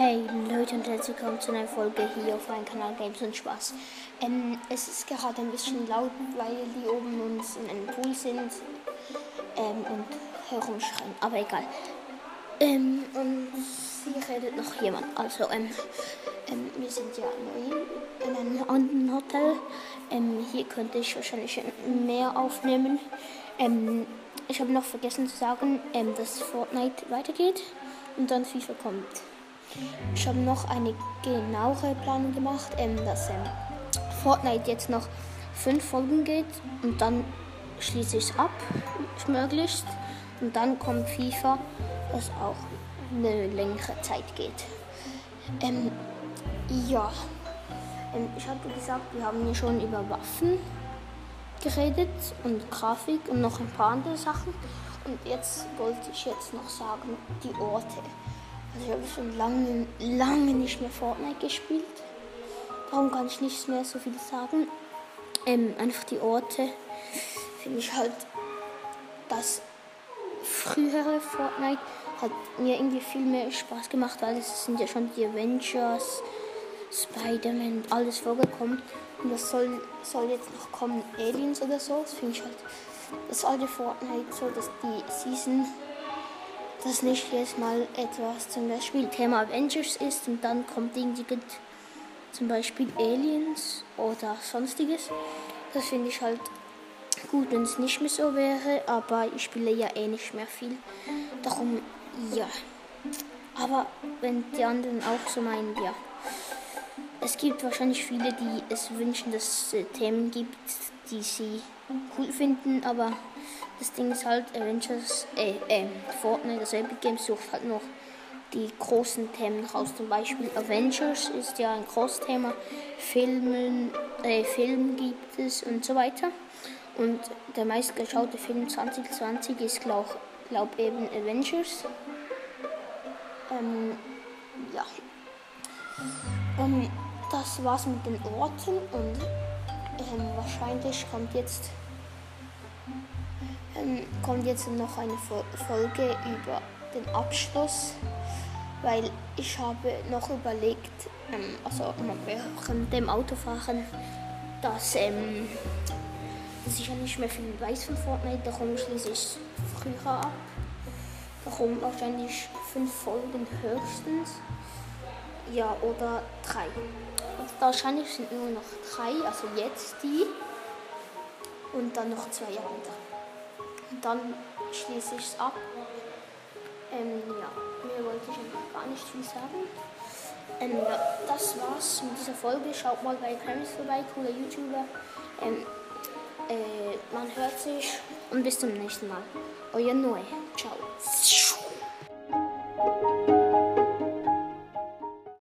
Hey Leute und herzlich willkommen zu einer Folge hier auf meinem Kanal Games und Spaß. Ähm, es ist gerade ein bisschen laut, weil die oben uns in einem Pool sind ähm, und herumschreien, aber egal. Ähm, und hier redet noch jemand. Also, ähm, ähm, wir sind ja neu in einem anderen Hotel. Ähm, hier könnte ich wahrscheinlich mehr aufnehmen. Ich habe noch vergessen zu sagen, dass Fortnite weitergeht und dann FIFA kommt. Ich habe noch eine genauere Planung gemacht, ähm, dass ähm, Fortnite jetzt noch fünf Folgen geht und dann schließe ich es ab, möglichst. Und dann kommt FIFA, das auch eine längere Zeit geht. Ähm, ja, ähm, ich habe gesagt, wir haben hier schon über Waffen geredet und Grafik und noch ein paar andere Sachen. Und jetzt wollte ich jetzt noch sagen, die Orte. Also ich habe schon lange, lange nicht mehr Fortnite gespielt. Darum kann ich nicht mehr so viel sagen. Ähm, einfach die Orte finde ich halt das frühere Fortnite hat mir irgendwie viel mehr Spaß gemacht, weil es sind ja schon die Avengers, Spider-Man, alles vorgekommen. Und das soll, soll jetzt noch kommen, Aliens oder so. Das finde ich halt das alte Fortnite so, dass die Season dass nicht jedes Mal etwas zum Beispiel Thema Avengers ist und dann kommt irgendwie zum Beispiel Aliens oder sonstiges. Das finde ich halt gut, wenn es nicht mehr so wäre, aber ich spiele ja eh nicht mehr viel. Darum ja. Aber wenn die anderen auch so meinen, ja. Es gibt wahrscheinlich viele, die es wünschen, dass es äh, Themen gibt, die sie cool finden, aber das Ding ist halt, Avengers, äh, äh, Fortnite, also Epic Games sucht halt noch die großen Themen raus. Zum Beispiel Avengers ist ja ein großes Thema, Filmen, äh, Film gibt es und so weiter. Und der meistgeschaute Film 2020 ist, glaube glaub eben Avengers. Ähm, ja. Ähm, das war's mit den Orten und ähm, wahrscheinlich kommt jetzt ähm, kommt jetzt noch eine Folge über den Abschluss, weil ich habe noch überlegt, ähm, also während dem Autofahren, dass, ähm, dass ich ja nicht mehr viel weiß von Fortnite, darum schließe ich früher ab. Darum wahrscheinlich fünf Folgen höchstens. Ja, oder drei. Und wahrscheinlich sind nur noch drei, also jetzt die. Und dann noch zwei andere. Dann schließe ich es ab. Ähm, ja, mehr wollte ich einfach gar nicht viel sagen. Ähm, ja, das war's mit dieser Folge. Schaut mal bei Premis vorbei, cooler YouTuber. Ähm, äh, man hört sich und bis zum nächsten Mal. Euer Noe. Ciao.